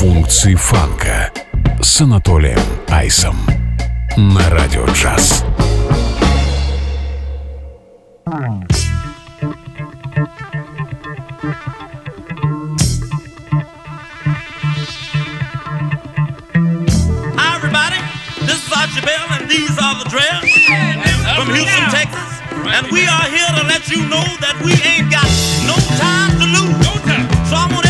Функции фанка с Анатолием Айсом на Радио Джаз. These are the dreads from Houston, Texas. And we are here to let you know that we ain't got no time to lose. So I want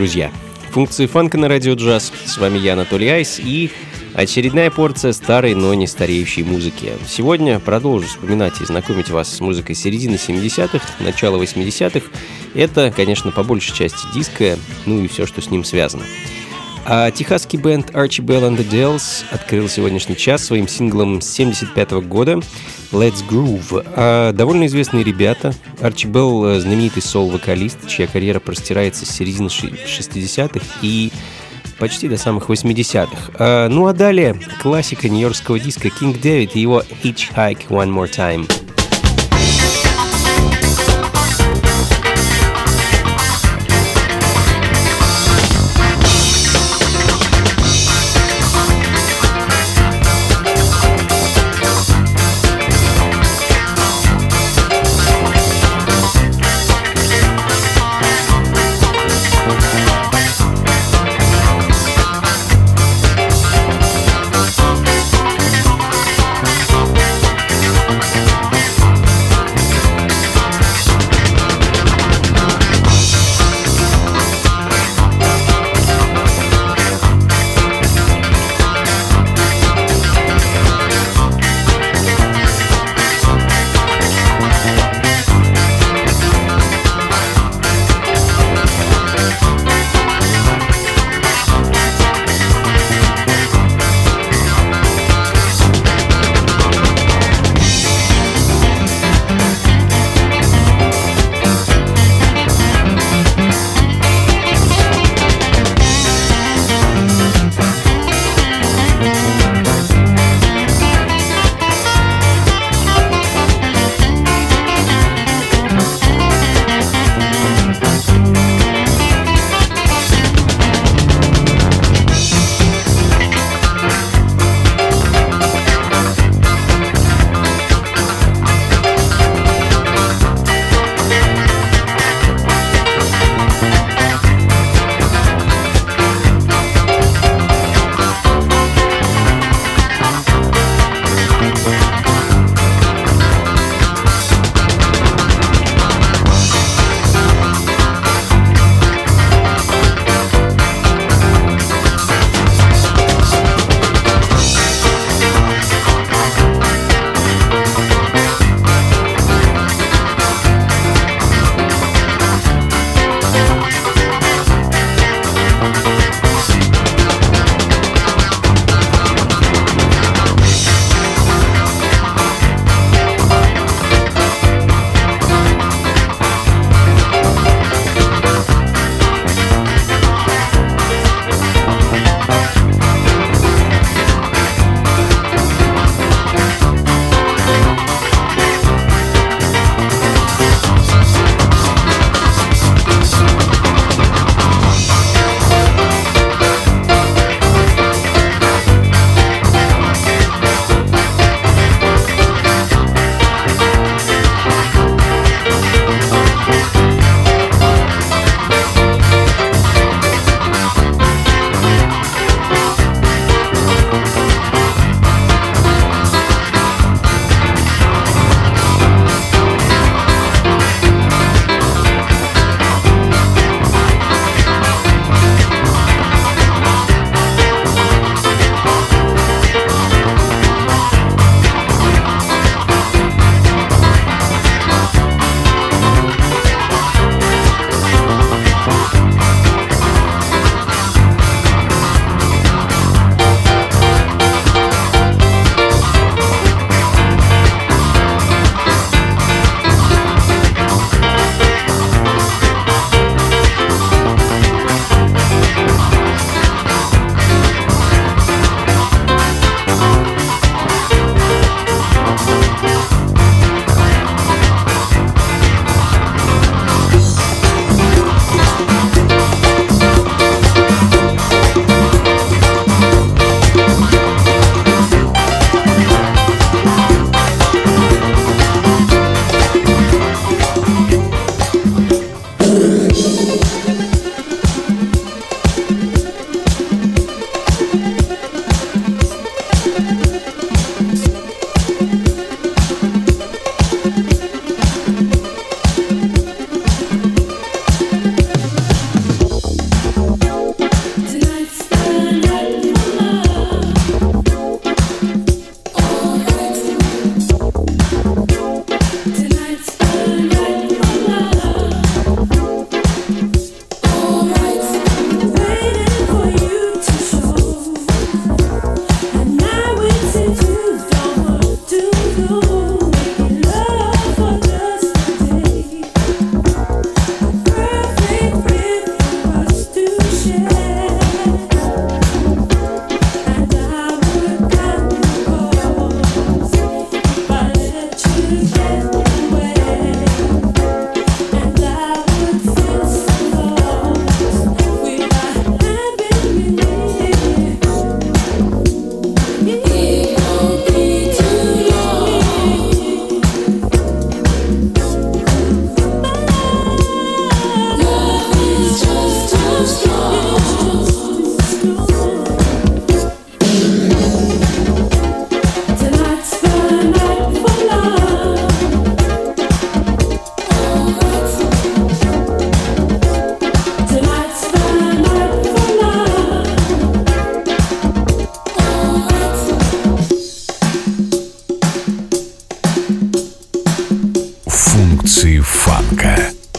друзья! Функции фанка на радио джаз. С вами я, Анатолий Айс, и очередная порция старой, но не стареющей музыки. Сегодня продолжу вспоминать и знакомить вас с музыкой середины 70-х, начала 80-х. Это, конечно, по большей части диско, ну и все, что с ним связано. А техасский бенд Archie Bell and the Dells открыл сегодняшний час своим синглом 75 -го года Let's Groove. А довольно известные ребята. Арчи Белл — знаменитый сол-вокалист, чья карьера простирается с середины 60-х и почти до самых 80-х. А, ну а далее классика нью-йоркского диска King David и его Hitchhike One More Time.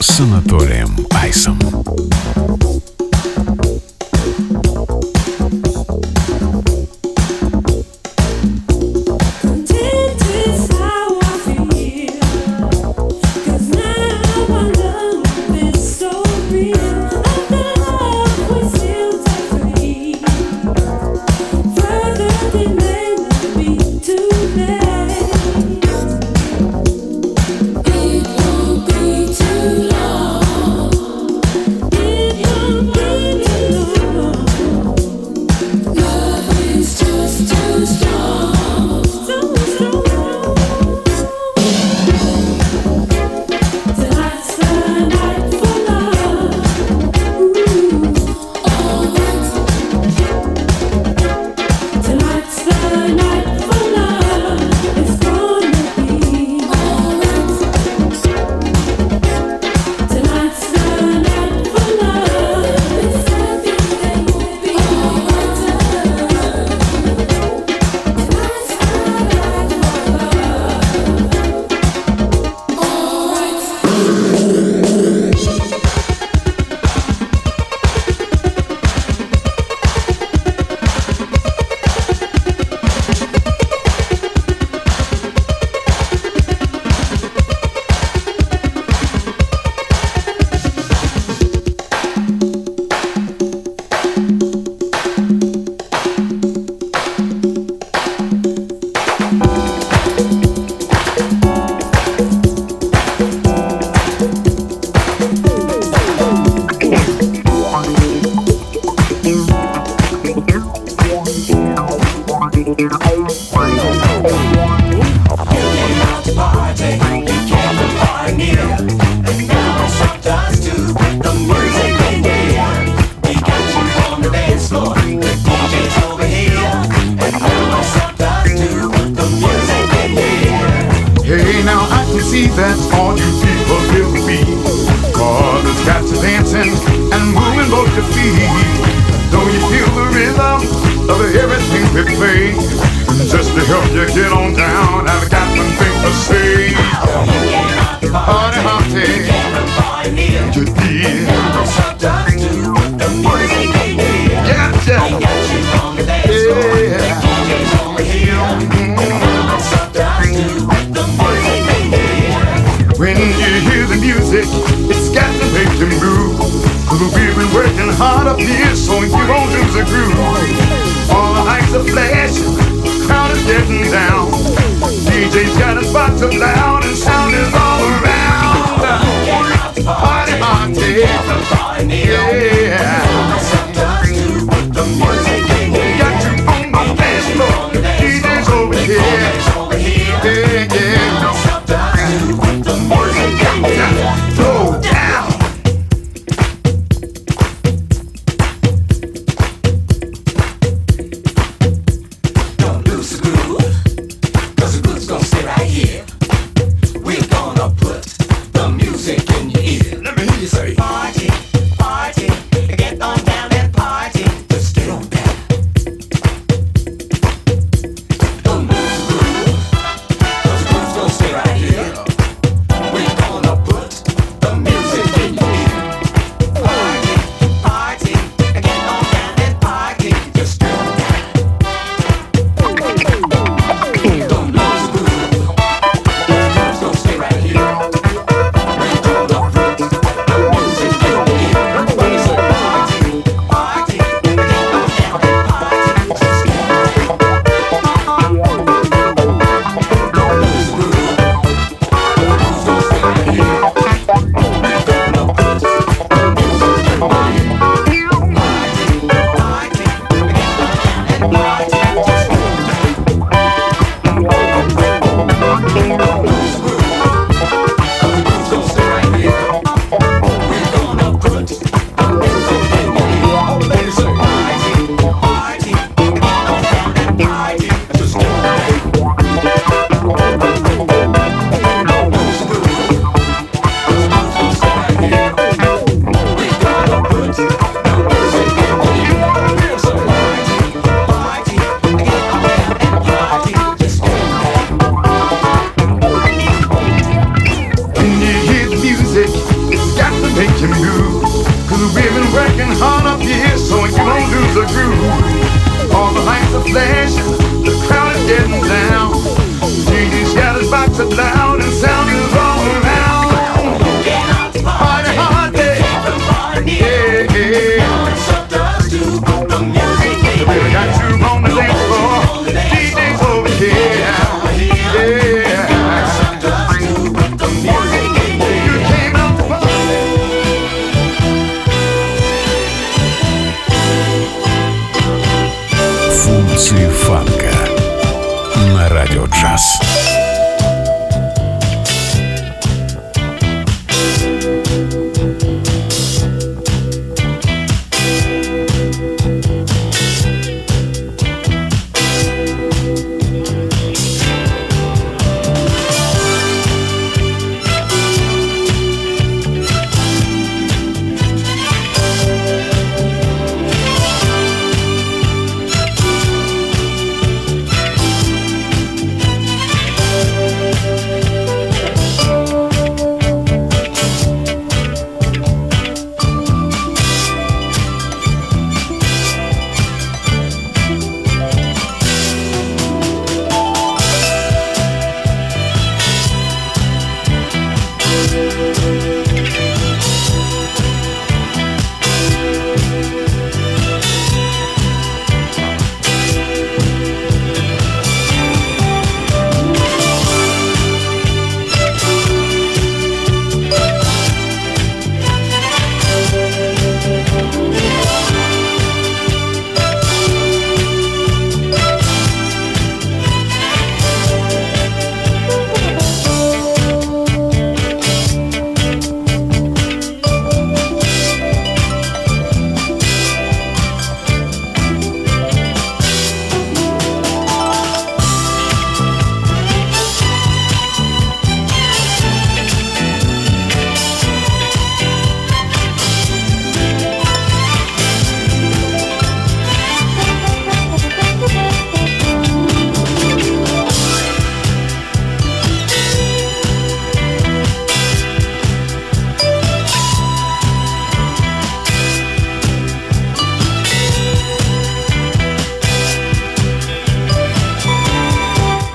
С Анатолием Айсом.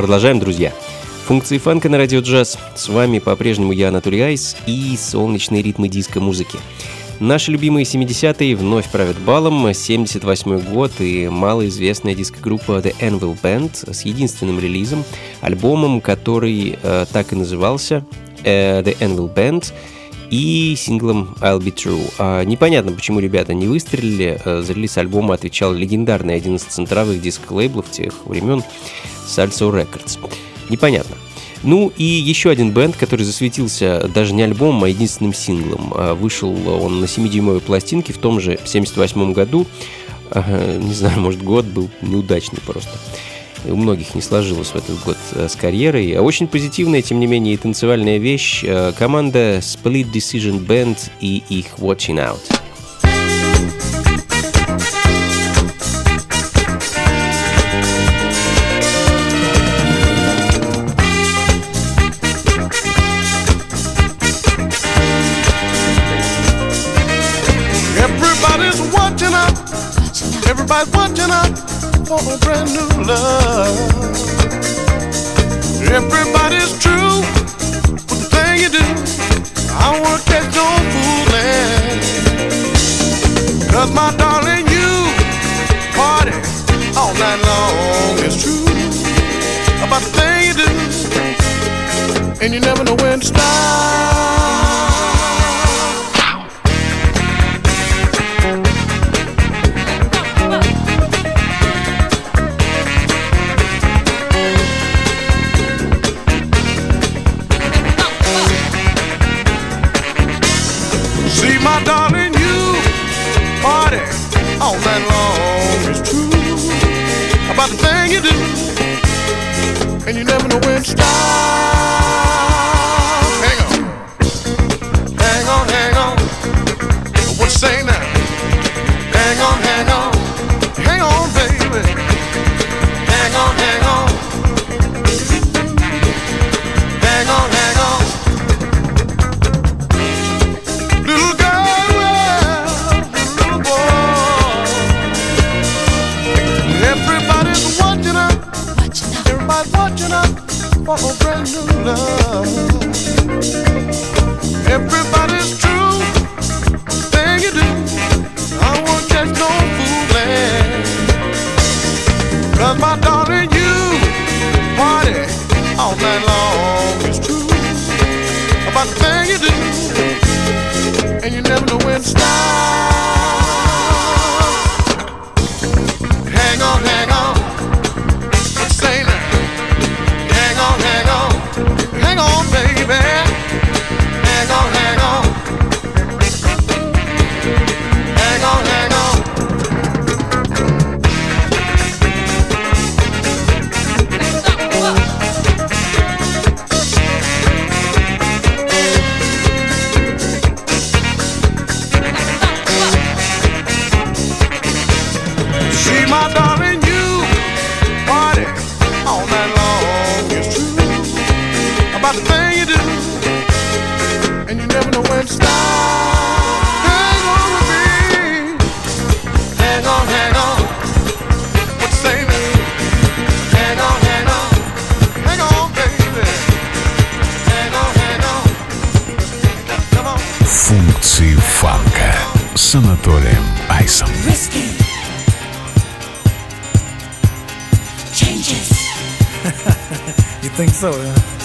Продолжаем, друзья. Функции фанка на радио джаз. С вами по-прежнему я, Анатолий Айс, и солнечные ритмы диско-музыки. Наши любимые 70-е вновь правят балом. 78 год и малоизвестная диско-группа The Anvil Band с единственным релизом, альбомом, который э, так и назывался э, The Anvil Band и синглом I'll Be True. А, непонятно, почему ребята не выстрелили. Э, за релиз альбома отвечал легендарный один из центровых диск-лейблов тех времен Salso Records. Непонятно. Ну и еще один бенд, который засветился даже не альбомом, а единственным синглом. А, вышел он на 7-дюймовой пластинке в том же 78 году. Не знаю, может год был неудачный просто. У многих не сложилось в этот год э, с карьерой. А очень позитивная, тем не менее, и танцевальная вещь. Э, команда Split Decision Band и их Watching Out. Watching out for a brand new love. Everybody's true with the thing you do. I wanna catch no fooling. Cause my darling, you party all night long. It's true about the thing you do. And you never know when to stop. Анатолием Айсом. risky changes. You think so, yeah?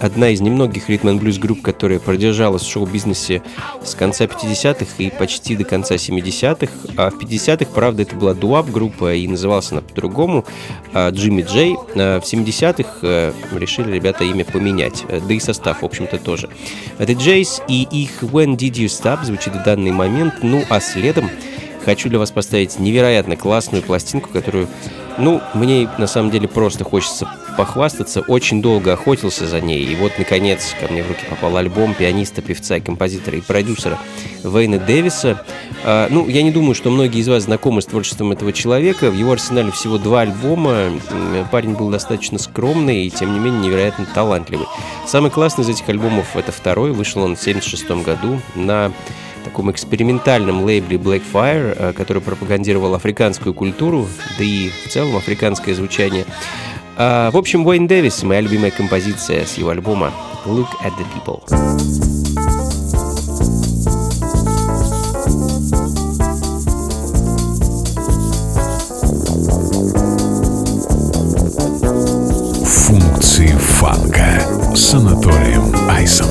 Одна из немногих ритм блюз групп, которая продержалась в шоу-бизнесе с конца 50-х и почти до конца 70-х. А в 50-х, правда, это была дуап-группа и называлась она по-другому а, Джимми Джей. А в 70-х э, решили ребята имя поменять, э, да и состав, в общем-то, тоже. The Jays и их When Did You Stop звучит в данный момент, ну а следом хочу для вас поставить невероятно классную пластинку, которую, ну, мне на самом деле просто хочется похвастаться. Очень долго охотился за ней, и вот, наконец, ко мне в руки попал альбом пианиста, певца, композитора и продюсера Вейна Дэвиса. А, ну, я не думаю, что многие из вас знакомы с творчеством этого человека. В его арсенале всего два альбома. Парень был достаточно скромный и, тем не менее, невероятно талантливый. Самый классный из этих альбомов — это второй. Вышел он в 1976 году на таком экспериментальном лейбле Blackfire, э, который пропагандировал африканскую культуру, да и в целом африканское звучание. А, в общем, Уэйн Дэвис, моя любимая композиция с его альбома Look at the People. Функции фанка с Анатолием Айсом.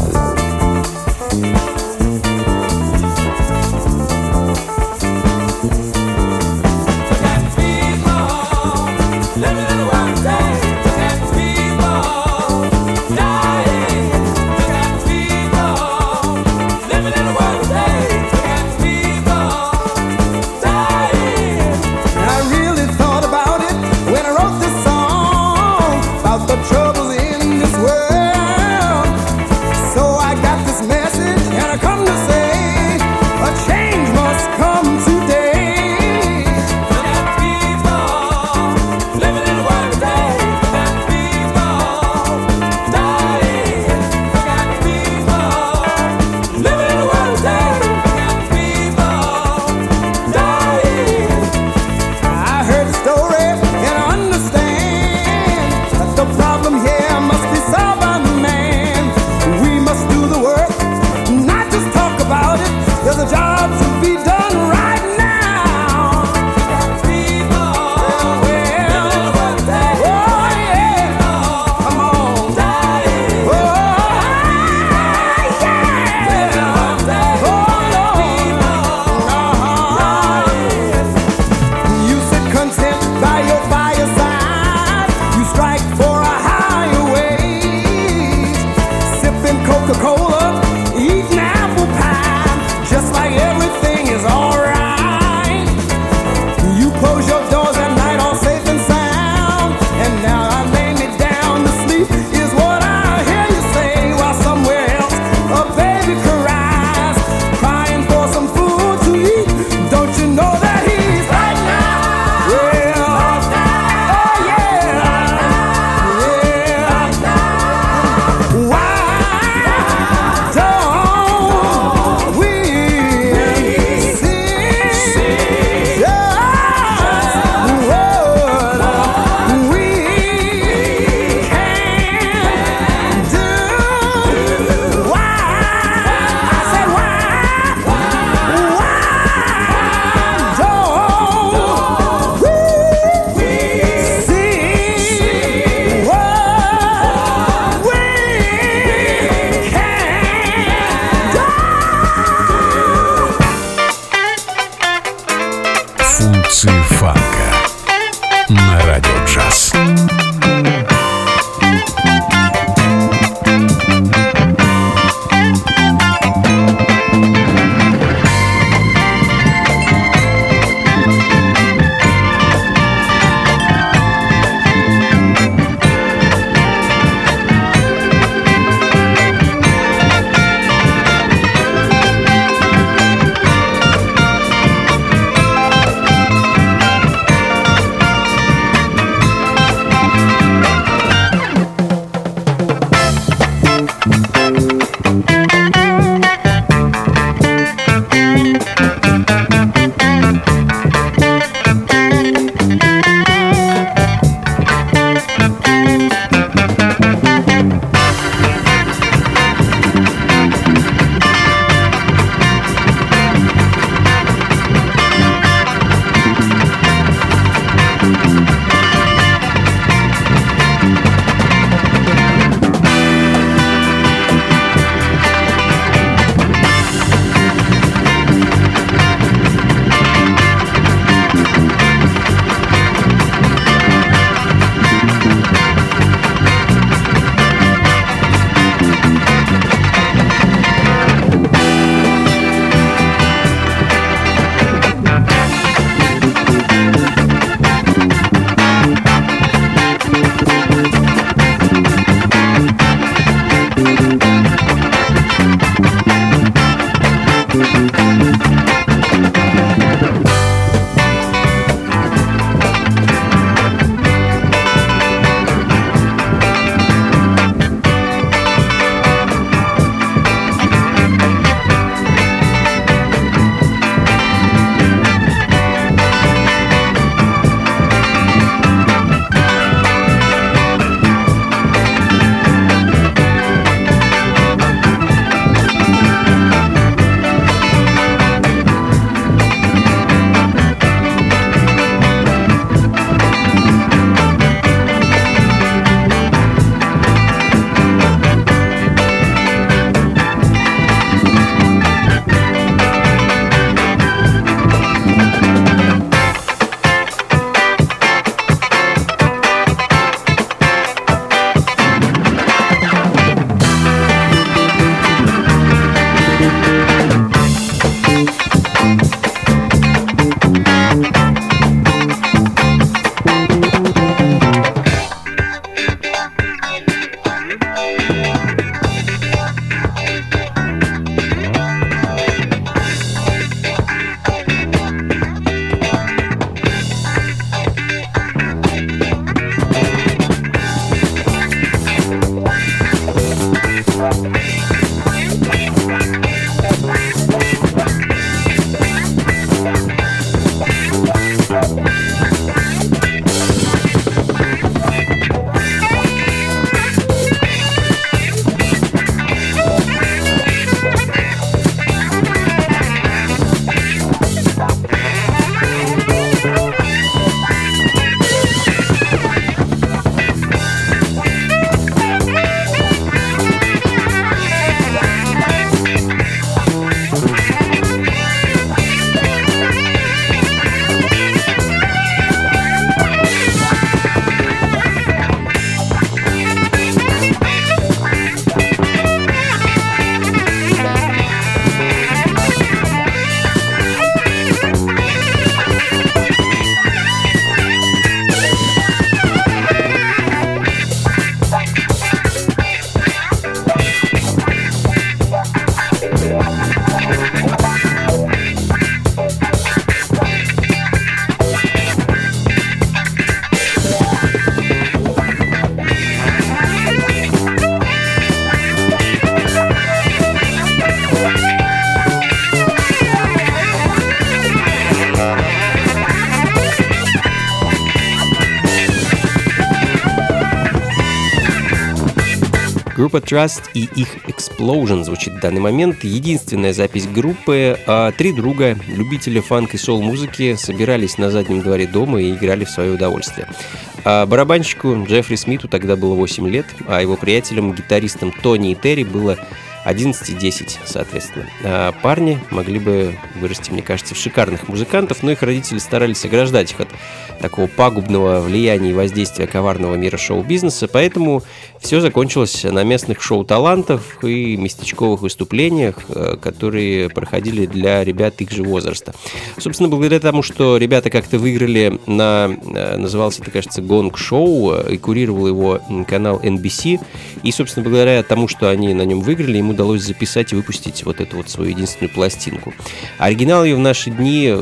Группа Trust и их Explosion звучит в данный момент. Единственная запись группы. А три друга, любители фанк и сол-музыки, собирались на заднем дворе дома и играли в свое удовольствие. А барабанщику Джеффри Смиту тогда было 8 лет, а его приятелям, гитаристам Тони и Терри было 11 и 10, соответственно. А парни могли бы вырасти, мне кажется, в шикарных музыкантов, но их родители старались ограждать их от такого пагубного влияния и воздействия коварного мира шоу-бизнеса, поэтому все закончилось на местных шоу-талантов и местечковых выступлениях, э, которые проходили для ребят их же возраста. Собственно, благодаря тому, что ребята как-то выиграли на, э, назывался это, кажется, Гонг-шоу, э, и курировал его канал NBC, и, собственно, благодаря тому, что они на нем выиграли, им удалось записать и выпустить вот эту вот свою единственную пластинку. Оригинал ее в наши дни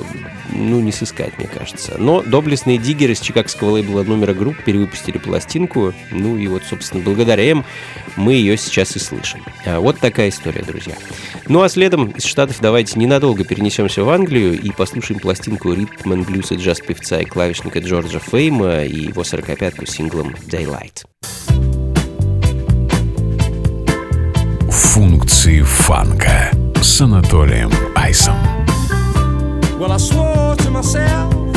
ну, не сыскать, мне кажется. Но доблестные диггеры с чикагского лейбла номера групп перевыпустили пластинку. Ну и вот, собственно, благодаря им мы ее сейчас и слышим. А вот такая история, друзья. Ну а следом из Штатов давайте ненадолго перенесемся в Англию и послушаем пластинку ритм блюз и джаз певца и клавишника Джорджа Фейма и его 45-ку с синглом Daylight. Функции фанка с Анатолием Айсом. Well, I swore to myself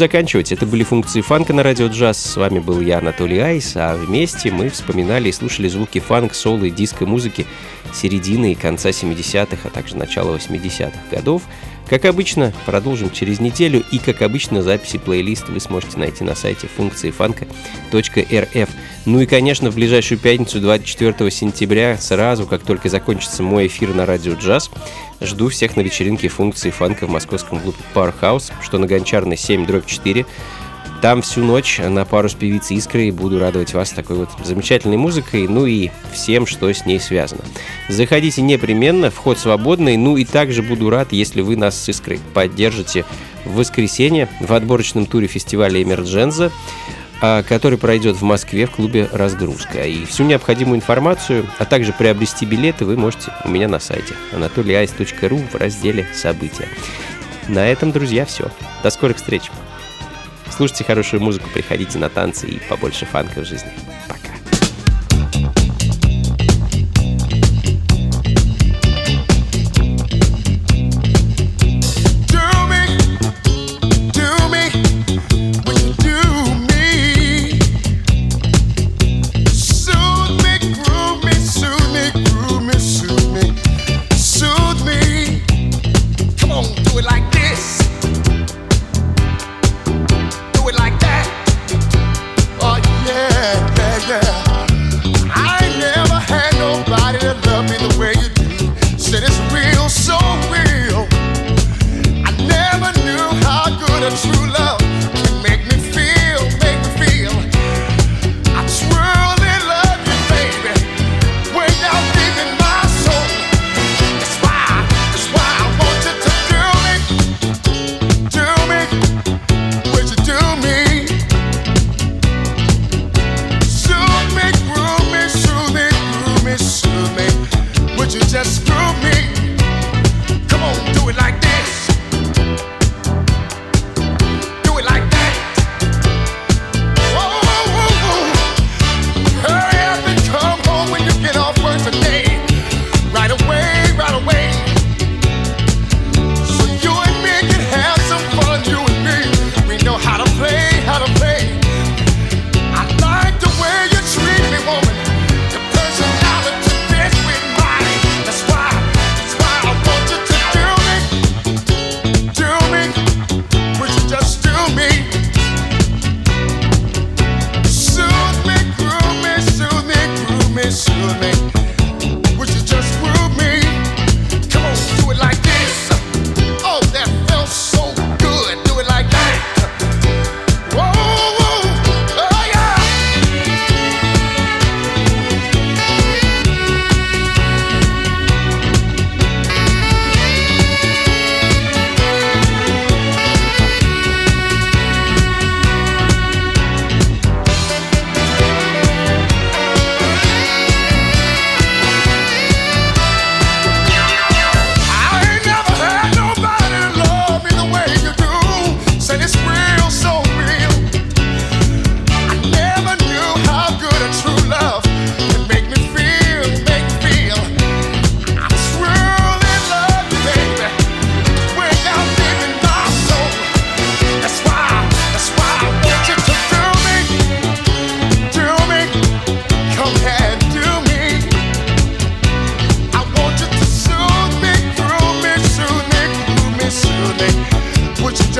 Заканчивать. Это были функции фанка на радио джаз. С вами был я, Анатолий Айс, а вместе мы вспоминали и слушали звуки фанк, соло и диско-музыки середины и конца 70-х, а также начала 80-х годов. Как обычно, продолжим через неделю, и как обычно, записи плейлиста вы сможете найти на сайте функции фанка.рф. Ну и, конечно, в ближайшую пятницу, 24 сентября, сразу, как только закончится мой эфир на радио джаз, жду всех на вечеринке функции фанка в московском клубе Powerhouse, что на Гончарной 7 дробь 4. Там всю ночь на пару с певицей Искрой буду радовать вас такой вот замечательной музыкой, ну и всем, что с ней связано. Заходите непременно, вход свободный, ну и также буду рад, если вы нас с Искрой поддержите в воскресенье в отборочном туре фестиваля Эмердженза, а, который пройдет в Москве в клубе «Разгрузка». И всю необходимую информацию, а также приобрести билеты вы можете у меня на сайте anatolyice.ru в разделе «События». На этом, друзья, все. До скорых встреч! Слушайте хорошую музыку, приходите на танцы и побольше фанка в жизни. Пока.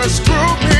Just groove me?